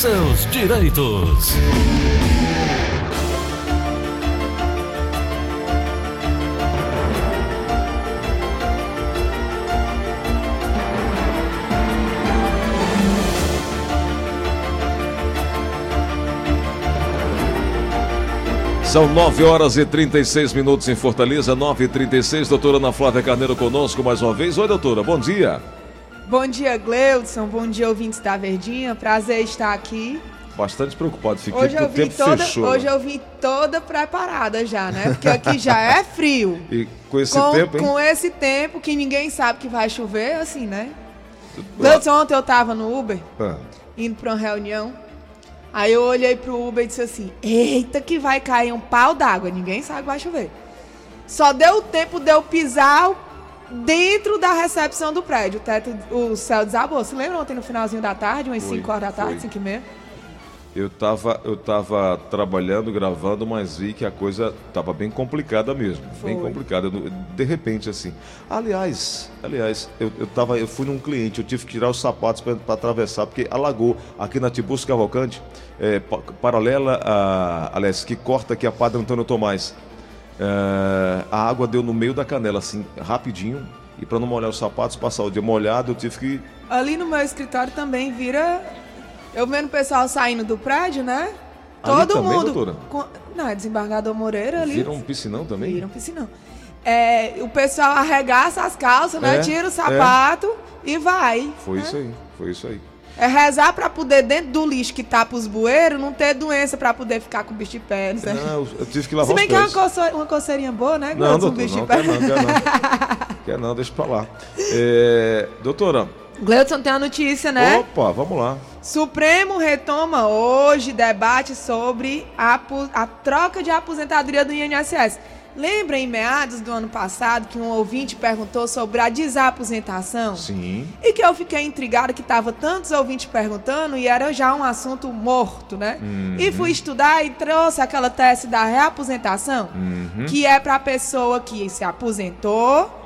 seus direitos. São 9 horas e 36 minutos em Fortaleza, 9 e 36 Doutora Ana Flávia Carneiro conosco mais uma vez. Oi, doutora, bom dia. Bom dia, Gleudson. Bom dia, ouvintes da Verdinha. Prazer estar aqui. Bastante preocupado, fiquei hoje porque eu o tempo toda, fechou. Hoje eu vim toda preparada já, né? Porque aqui já é frio. E com esse com, tempo, hein? Com esse tempo que ninguém sabe que vai chover, assim, né? Gleudson, ontem eu tava no Uber, Ah, indo pra uma reunião. Aí eu olhei pro Uber e disse assim: Eita, que vai cair um pau d'água. Ninguém sabe que vai chover. Só deu tempo de eu pisar dentro da recepção do prédio. O, teto, o céu desabou. Você lembra ontem no finalzinho da tarde, umas Foi, 5 horas da tarde, foi. 5 e meia? eu, tava, eu tava trabalhando, gravando, mas vi que a coisa tava bem complicada mesmo. Bem Foi. complicada. Eu- De repente, assim. Aliás, aliás, eu, eu, tava, eu fui num cliente, eu tive que tirar os sapatos para atravessar, porque alagou aqui na Tibus Cavalcante, é, pa- paralela a. Aliás, que corta aqui a Padre Antônio Tomás. É, a água deu no meio da canela, assim, rapidinho. E para não molhar os sapatos, passar o dia molhado, eu tive que. Ali no meu escritório também vira. Eu vendo o pessoal saindo do prédio, né? Ali Todo também, mundo. doutora? com- Não, é desembargador Moreira ali. Vira um piscinão também? Vira um piscinão. É, o pessoal arregaça as calças, né? É, Tira o é. sapato e vai. Foi né? isso aí, foi isso aí. É rezar pra poder, dentro do lixo que tapa os bueiros, não ter doença pra poder ficar com bicho de pé. Não sei. Não, eu, tive que Se lavar bem os que é uma, uma coceirinha boa, né? Não, Gleudson, um doutor, bicho não, de pé. quer não, quer não. quer não, deixa pra lá. É, doutora, Gleudson tem uma notícia, né? opa, vamos lá. Supremo retoma hoje debate sobre a, a troca de aposentadoria do INSS. Lembra em meados do ano passado que um ouvinte perguntou sobre a desaposentação? Sim, E que eu fiquei intrigada que tava tantos ouvintes perguntando e era já um assunto morto, né? Uhum. E fui estudar e trouxe aquela tese da reaposentação, Uhum. que é para a pessoa que se aposentou,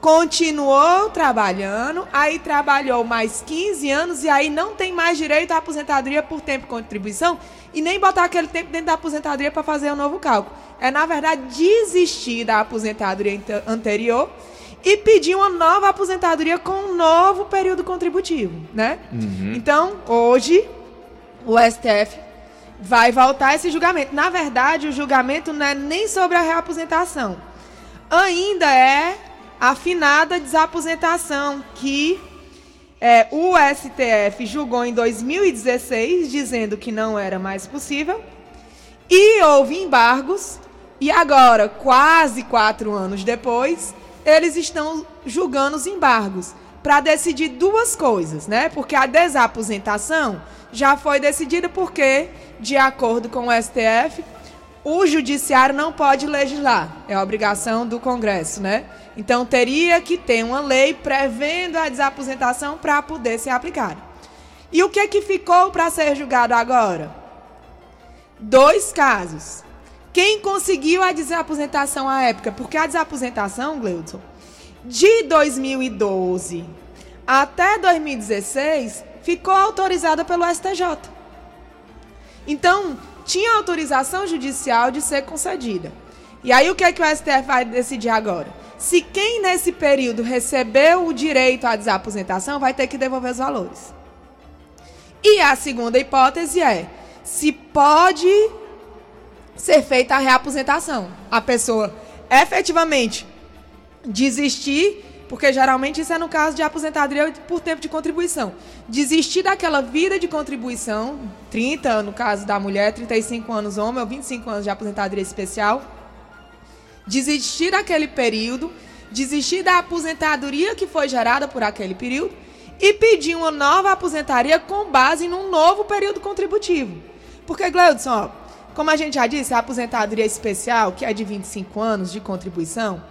continuou trabalhando, aí trabalhou mais 15 anos e aí não tem mais direito à aposentadoria por tempo de contribuição e nem botar aquele tempo dentro da aposentadoria para fazer um novo cálculo. É, na verdade, desistir da aposentadoria ante- anterior e pedir uma nova aposentadoria com um novo período contributivo, né? Então, hoje, o STF vai voltar esse julgamento. Na verdade, o julgamento não é nem sobre a reaposentação. Ainda é a finada desaposentação que é, o STF julgou em 2016, dizendo que não era mais possível. E houve embargos. E agora, quase quatro anos depois, eles estão julgando os embargos para decidir duas coisas, né? Porque a desaposentação já foi decidida porque, de acordo com o STF, o judiciário não pode legislar. É obrigação do Congresso, né? Então teria que ter uma lei prevendo a desaposentação para poder ser aplicada. E o que que ficou para ser julgado agora? Dois casos. Quem conseguiu a desaposentação à época? Porque a desaposentação, Gleudson, de 2012 até 2016 ficou autorizada pelo STJ. Então, tinha autorização judicial de ser concedida. E aí o que é que o STF vai decidir agora? Se quem nesse período recebeu o direito à desaposentação vai ter que devolver os valores. E a segunda hipótese é se pode ser feita a reaposentação. A pessoa efetivamente desistir, porque geralmente isso é no caso de aposentadoria por tempo de contribuição. Desistir daquela vida de contribuição, 30 no caso da mulher, 35 anos homem ou 25 anos de aposentadoria especial. Desistir daquele período, desistir da aposentadoria que foi gerada por aquele período e pedir uma nova aposentadoria com base num novo período contributivo. Porque, Gleudson, ó, como a gente já disse, a aposentadoria especial, que é de 25 anos de contribuição,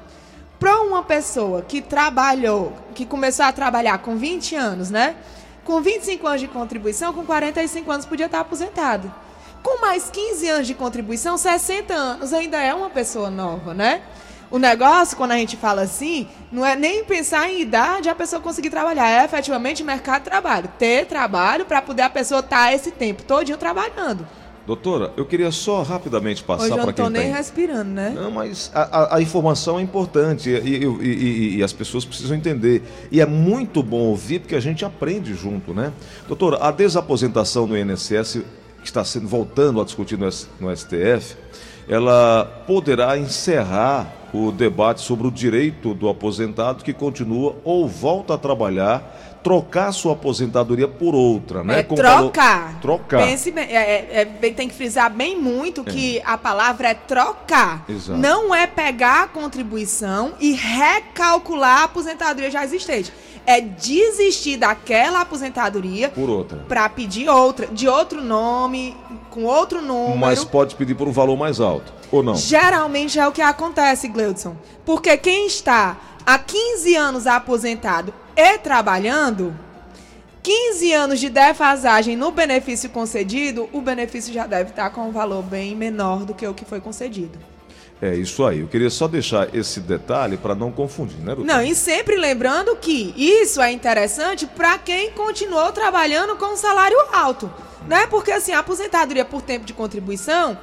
para uma pessoa que trabalhou, que começou a trabalhar com 20 anos, né? Com 25 anos de contribuição, com 45 anos podia estar aposentado. Com mais 15 anos de contribuição, 60 anos ainda é uma pessoa nova, né? O negócio, quando a gente fala assim, não é nem pensar em idade a pessoa conseguir trabalhar, é efetivamente mercado de trabalho. Ter trabalho para poder a pessoa estar tá esse tempo todinho trabalhando. Doutora, eu queria só rapidamente passar para quem Hoje eu não estou nem tem... respirando, né? Não, mas a, a, a informação é importante e, e, e, e, as pessoas precisam entender. E é muito bom ouvir porque a gente aprende junto, né? Doutora, a desaposentação no INSS, que está sendo voltando a discutir no, no STF, ela poderá encerrar o debate sobre o direito do aposentado que continua ou volta a trabalhar trocar sua aposentadoria por outra, né? É trocar. Falou, trocar. Pense bem, é, é, tem que frisar bem muito que é. a palavra é trocar. Exato. Não é pegar a contribuição e recalcular a aposentadoria já existente. É desistir daquela aposentadoria por outra. Para pedir outra, de outro nome, com outro número. Mas pode pedir por um valor mais alto, ou não? Geralmente é o que acontece, Gleudson. Porque quem está há 15 anos aposentado e trabalhando, 15 anos de defasagem no benefício concedido, o benefício já deve estar com um valor bem menor do que o que foi concedido. É isso aí. Eu queria só deixar esse detalhe para não confundir, né, doutor? Não, e sempre lembrando que isso é interessante para quem continuou trabalhando com um salário alto, né? Porque assim, a aposentadoria por tempo de contribuição,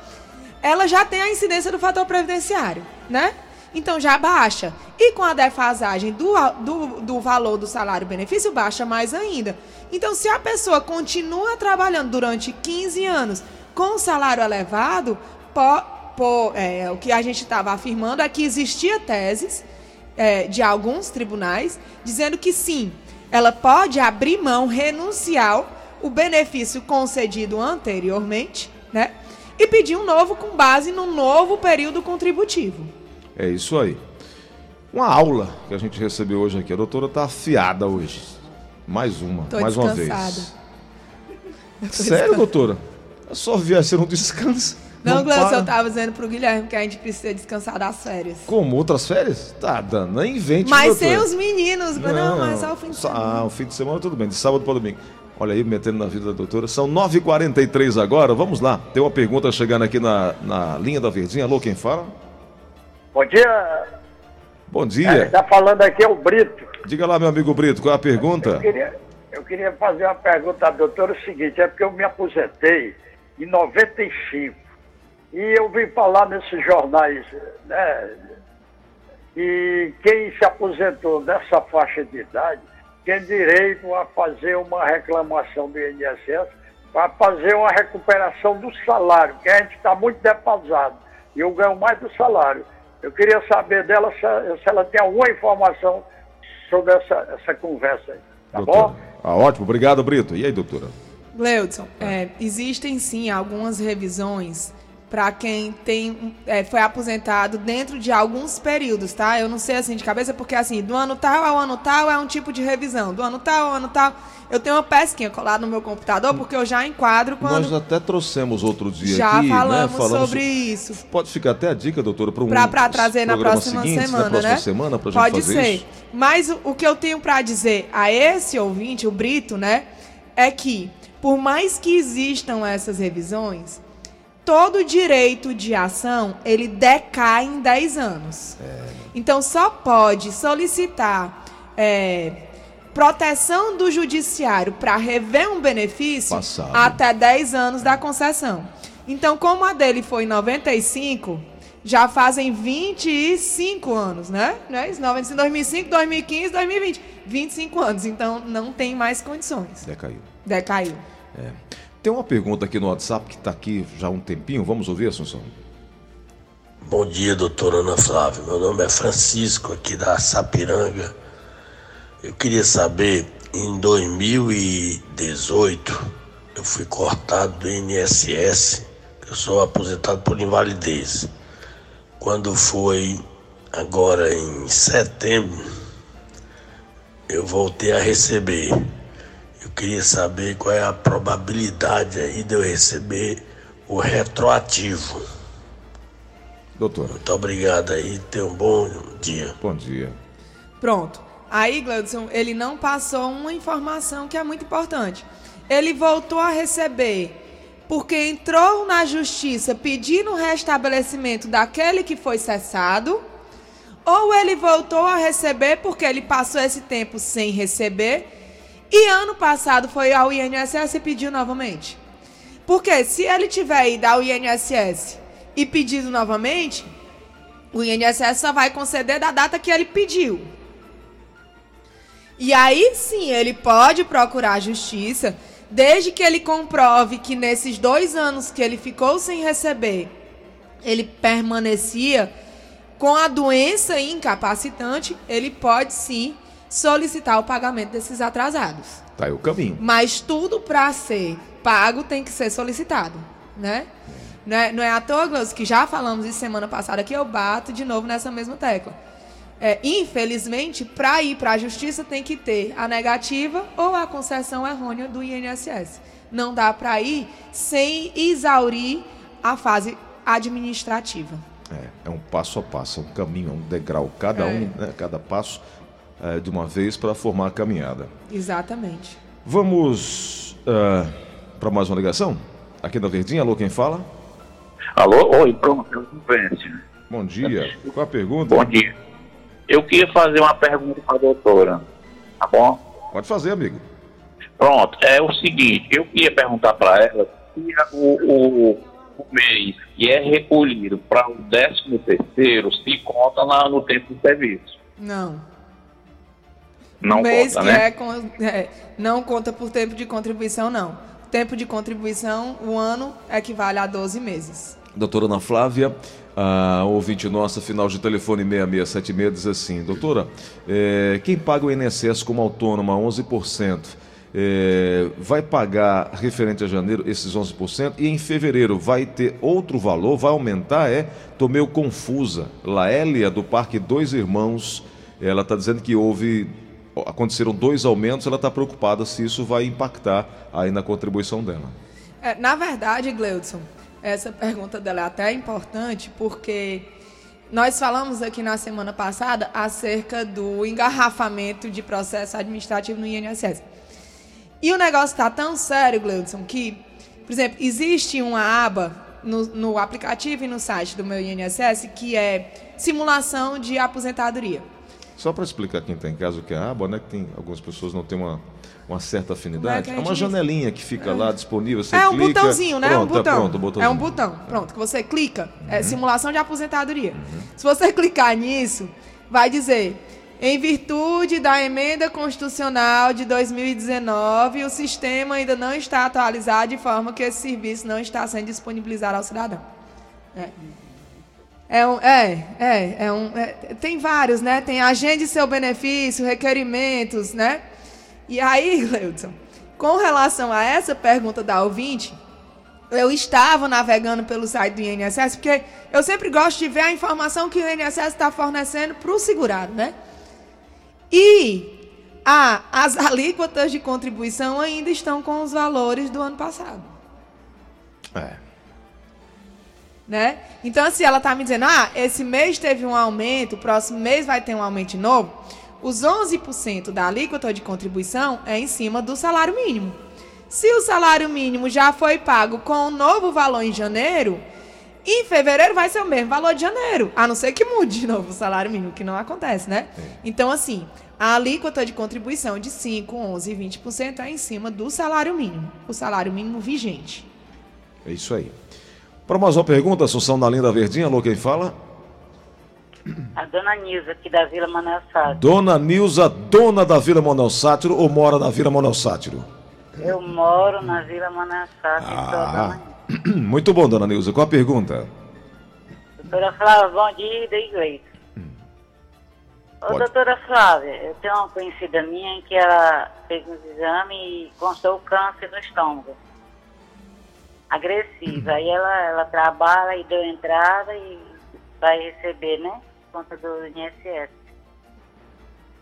ela já tem a incidência do fator previdenciário, né? Então já baixa. E com a defasagem do, do, do valor do salário-benefício, baixa mais ainda. Então, se a pessoa continua trabalhando durante 15 anos com salário elevado, po, po, é, o que a gente estava afirmando é que existia teses é, de alguns tribunais dizendo que sim, ela pode abrir mão, renunciar o benefício concedido anteriormente, né? E pedir um novo com base no novo período contributivo. É isso aí. Uma aula que a gente recebeu hoje aqui. A doutora está afiada hoje. Mais uma, Tô mais uma vez. Sério, doutora? É só viajar, você não descansa. Não, não Glaucio, eu estava dizendo pro Guilherme que a gente precisa descansar das férias. Como? Outras férias? Tá dando, nem invente. Mas sem os meninos, não, não, mas só o fim de semana. Ah, o fim de semana tudo bem, de sábado para domingo. Olha aí, metendo na vida da doutora. São 9h43 agora, vamos lá. Tem uma pergunta chegando aqui na, na linha da Verdinha. Alô, quem fala? Bom dia. Bom dia. Está falando aqui é o Brito. Diga lá, meu amigo Brito, qual é a pergunta? Eu queria, eu queria fazer uma pergunta à doutora, o seguinte, é porque eu me aposentei em 95 e eu vim falar nesses jornais, né, e quem se aposentou nessa faixa de idade tem direito a fazer uma reclamação do INSS para fazer uma recuperação do salário, que a gente está muito defasado. E eu ganho mais do salário. Eu queria saber dela se, se ela tem alguma informação sobre essa, essa conversa aí. Tá doutora. bom? Ah, ótimo, obrigado, Brito. E aí, doutora? Gleudson, é, existem sim algumas revisões para quem tem é, foi aposentado dentro de alguns períodos, tá? Eu não sei assim de cabeça, porque assim, do ano tal ao ano tal é um tipo de revisão, do ano tal ao ano tal. Eu tenho uma pesquinha colada no meu computador, porque eu já enquadro quando. Nós até trouxemos outro dia já aqui, falamos, né? falamos sobre isso. Pode ficar até a dica, doutora, para um para trazer na próxima seguinte, semana, na próxima né? semana pra Pode gente fazer ser. Isso. Mas o, o que eu tenho para dizer a esse ouvinte, o Brito, né, é que por mais que existam essas revisões, todo direito de ação ele decai em 10 anos. É. Então só pode solicitar é, proteção do judiciário para rever um benefício Passado. até 10 anos da concessão. Então, como a dele foi em 95, já fazem 25 anos, né? É isso? 2005, 2015, 2020. 25 anos. Então, não tem mais condições. Decaiu. Decaiu. É. Tem uma pergunta aqui no WhatsApp que está aqui já há um tempinho. Vamos ouvir, Assunção? Bom dia, doutora Ana Flávia. Meu nome é Francisco, aqui da Sapiranga. Eu queria saber, em 2018, eu fui cortado do INSS, eu sou aposentado por invalidez. Quando foi agora em setembro, eu voltei a receber queria saber qual é a probabilidade aí de eu receber o retroativo. Doutor. Muito obrigado aí, tenha um bom dia. Bom dia. Pronto. Aí, Gladson, ele não passou uma informação que é muito importante. Ele voltou a receber porque entrou na justiça pedindo o restabelecimento daquele que foi cessado, ou ele voltou a receber porque ele passou esse tempo sem receber e ano passado foi ao INSS e pediu novamente. Porque se ele tiver ido ao INSS e pedido novamente, o INSS só vai conceder da data que ele pediu. E aí sim ele pode procurar a justiça, desde que ele comprove que nesses dois anos que ele ficou sem receber, ele permanecia com a doença incapacitante, ele pode sim solicitar o pagamento desses atrasados. Tá aí o caminho. Mas tudo para ser pago tem que ser solicitado, né? Não é, não é à toa, Glaucio, que já falamos isso semana passada que eu bato de novo nessa mesma tecla. É, infelizmente, para ir para a justiça tem que ter a negativa ou a concessão errônea do INSS. Não dá para ir sem exaurir a fase administrativa. É, é um passo a passo, é um caminho, é um degrau, cada É. um, né, cada passo é, de uma vez para formar a caminhada. Exatamente. Vamos para mais uma ligação? Aqui na Verdinha, alô, quem fala? Alô? Oi, pronto. Bom dia. Qual a pergunta? Bom dia. Eu queria fazer uma pergunta para a doutora, tá bom? Pode fazer, amigo. Pronto, é o seguinte, eu queria perguntar para ela se o, o, o mês que é recolhido para o 13 terceiro se conta na- no tempo de serviço. Não. Não o mês conta, que né? é, é, não conta por tempo de contribuição, não. Tempo de contribuição, o ano equivale a 12 meses. Doutora Ana Flávia, a ouvinte nossa, final de telefone 6676, diz assim: Doutora, eh, quem paga o INSS como autônoma 11%, eh, vai pagar referente a janeiro esses 11% e em fevereiro vai ter outro valor, vai aumentar? É? Tô meio confusa. Laélia, do Parque Dois Irmãos, ela está dizendo que houve. Aconteceram dois aumentos, ela está preocupada se isso vai impactar aí na contribuição dela. É, na verdade, Gleudson, essa pergunta dela é até importante porque nós falamos aqui na semana passada acerca do engarrafamento de processo administrativo no INSS. E o negócio está tão sério, Gleudson, que, por exemplo, existe uma aba no, no aplicativo e no site do meu INSS que é simulação de aposentadoria. Só para explicar quem está em casa o que é a aba, né? Que tem algumas pessoas não têm uma, uma certa afinidade. É gente uma janelinha que fica lá disponível. Você é um clica, botãozinho, né? Pronto, um botão. É, pronto, o botãozinho. É um botão. Pronto, que você clica. É simulação de aposentadoria. Se você clicar nisso, vai dizer. Em virtude da emenda constitucional de 2019, o sistema ainda não está atualizado de forma que esse serviço não está sendo disponibilizado ao cidadão. É. É um, é, é, é um, é, tem vários, né? Tem agende seu benefício, requerimentos, né? E aí, Gleudson, com relação a essa pergunta da ouvinte, eu estava navegando pelo site do INSS, porque eu sempre gosto de ver a informação que o INSS está fornecendo para o segurado, né? E a, as alíquotas de contribuição ainda estão com os valores do ano passado É. né? Então, se ela tá me dizendo, ah, esse mês teve um aumento, o próximo mês vai ter um aumento de novo, os 11% da alíquota de contribuição é em cima do salário mínimo. Se o salário mínimo já foi pago com o novo valor em janeiro, em fevereiro vai ser o mesmo valor de janeiro, a não ser que mude de novo o salário mínimo, que não acontece, né? Então, assim, a alíquota de contribuição de 5, 11 e 20% é em cima do salário mínimo, o salário mínimo vigente. É isso aí. Para mais uma pergunta, Assunção da Linda Verdinha, alô, quem fala? A dona Nilza, aqui da Vila Manuel Sá. Dona Nilza, dona da Vila Monel Sátiro ou mora na Vila Monel Sátiro? Eu moro na Vila Manuel Sá, que sou a Ah, muito bom, dona Nilza. Qual a pergunta? Doutora Flávia, bom dia da igreja. Ô, Pode. doutora Flávia, eu tenho uma conhecida minha que ela fez uns exames e constou câncer no estômago. Agressiva. Aí ela, ela trabalha e deu entrada e vai receber, né? Conta do INSS.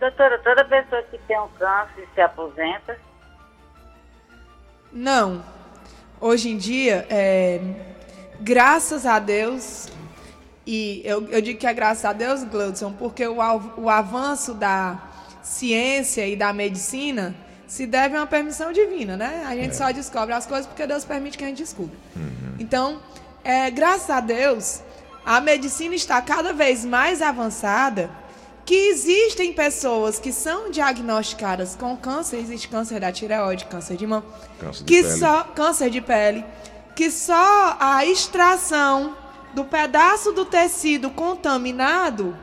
Doutora, toda pessoa que tem um câncer se aposenta, Não. Hoje em dia, é, graças a Deus, e eu, eu digo que é graças a Deus, Gleudson, porque o, o avanço da ciência e da medicina se deve a uma permissão divina, né? A gente só descobre as coisas porque Deus permite que a gente descubra. Então, é, graças a Deus, a medicina está cada vez mais avançada, que existem pessoas que são diagnosticadas com câncer, existe câncer da tireoide, câncer de mão, Câncer de que pele. só câncer de pele, que só a extração do pedaço do tecido contaminado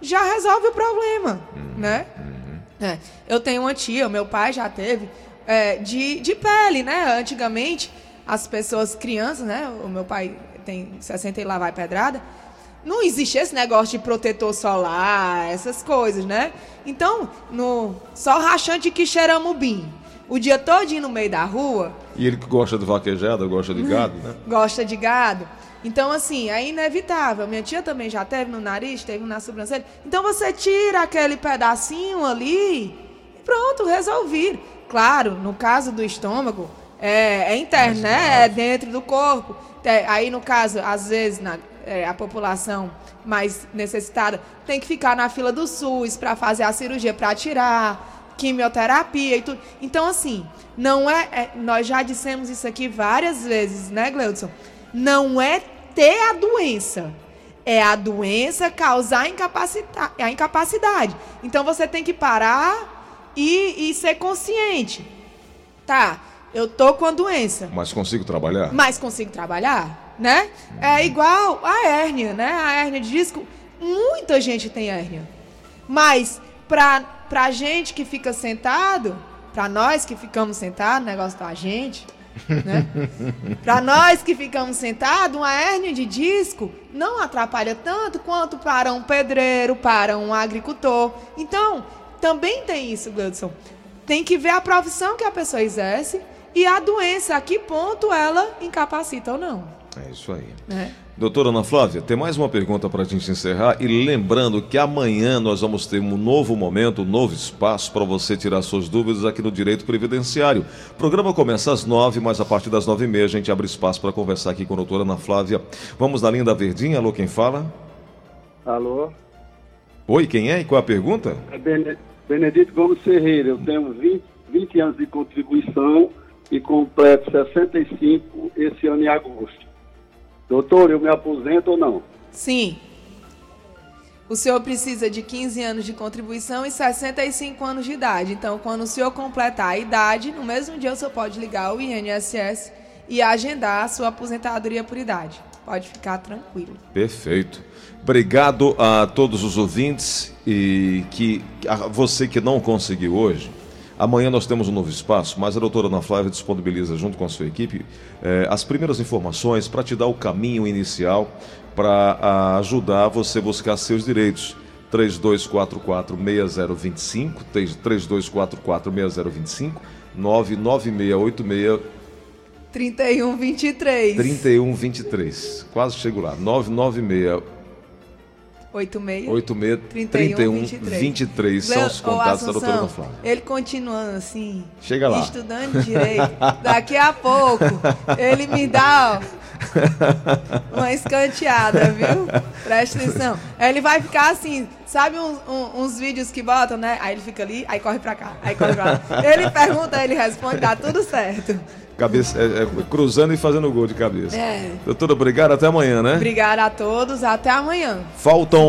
já resolve o problema, né? É, eu tenho uma tia, meu pai já teve, é, de, de pele, né? Antigamente, as pessoas, crianças, né? O meu pai tem 60 e lá vai pedrada. Não existia esse negócio de protetor solar, essas coisas, né? Então, no sol rachante que cheiramos bem, o dia todinho no meio da rua, E ele que gosta de vaquejada, gosta de gado, né? gosta de gado. Então, assim, é inevitável. Minha tia também já teve no nariz, teve na sobrancelha. Então, você tira aquele pedacinho ali e pronto, resolvi. Claro, no caso do estômago, é, é interno, né? É dentro do corpo. É, aí, no caso, às vezes, na, é, a população mais necessitada tem que ficar na fila do SUS para fazer a cirurgia, para tirar quimioterapia e tudo. Então, assim, não é, é- Nós já dissemos isso aqui várias vezes, né, Gleudson? Não é ter a doença. É a doença causar incapacita- a incapacidade. Então você tem que parar e, e ser consciente. Tá, eu tô com a doença Mas consigo trabalhar? mas consigo trabalhar, né? É igual a hérnia, né? A hérnia de disco, muita gente tem hérnia. Mas pra, pra gente que fica sentado, pra nós que ficamos sentados, negócio da gente, né? Pra nós que ficamos sentados, uma hérnia de disco não atrapalha tanto quanto para um pedreiro, para um agricultor. Então, também tem isso, Gleudson. Tem que ver a profissão que a pessoa exerce e a doença, a que ponto ela incapacita ou não. É isso aí. Né? Doutora Ana Flávia, tem mais uma pergunta para a gente encerrar. E lembrando que amanhã nós vamos ter um novo momento, um novo espaço para você tirar suas dúvidas aqui no Direito Previdenciário. O programa começa às nove, mas a partir das nove e meia a gente abre espaço para conversar aqui com a doutora Ana Flávia. Vamos na linha da Verdinha. Alô, quem fala? Alô, Oi, quem é e qual é a pergunta? é Bene- Benedito Gomes Ferreira. Eu tenho 20, 20 anos de contribuição e completo 65 esse ano em agosto. Doutor, eu me aposento ou não? Sim. O senhor precisa de 15 anos de contribuição e 65 anos de idade. Então, quando o senhor completar a idade, no mesmo dia o senhor pode ligar ao INSS e agendar a sua aposentadoria por idade. Pode ficar tranquilo. Perfeito. Obrigado a todos os ouvintes e que a você que não conseguiu hoje. Amanhã nós temos um novo espaço, mas a doutora Ana Flávia disponibiliza junto com a sua equipe eh, as primeiras informações para te dar o caminho inicial para ajudar você a buscar seus direitos. 3244-6025, 3244-6025, 99686 3123 3123. Quase chego lá. 996 86 86 31 23 são os contatos da doutora Ana Flávia. Ele continuando assim, Chega lá. estudando direito, daqui a pouco ele me dá ó, uma escanteada, viu? Presta atenção. Aí ele vai ficar assim, sabe uns, um- uns vídeos que botam, né? Aí ele fica ali, aí corre pra cá, aí corre pra lá. Ele pergunta, ele responde, dá tudo certo. Cabeça, é, é, cruzando e fazendo gol de cabeça. É. Doutora, obrigado. Até amanhã, né? Obrigada a todos, até amanhã. Faltam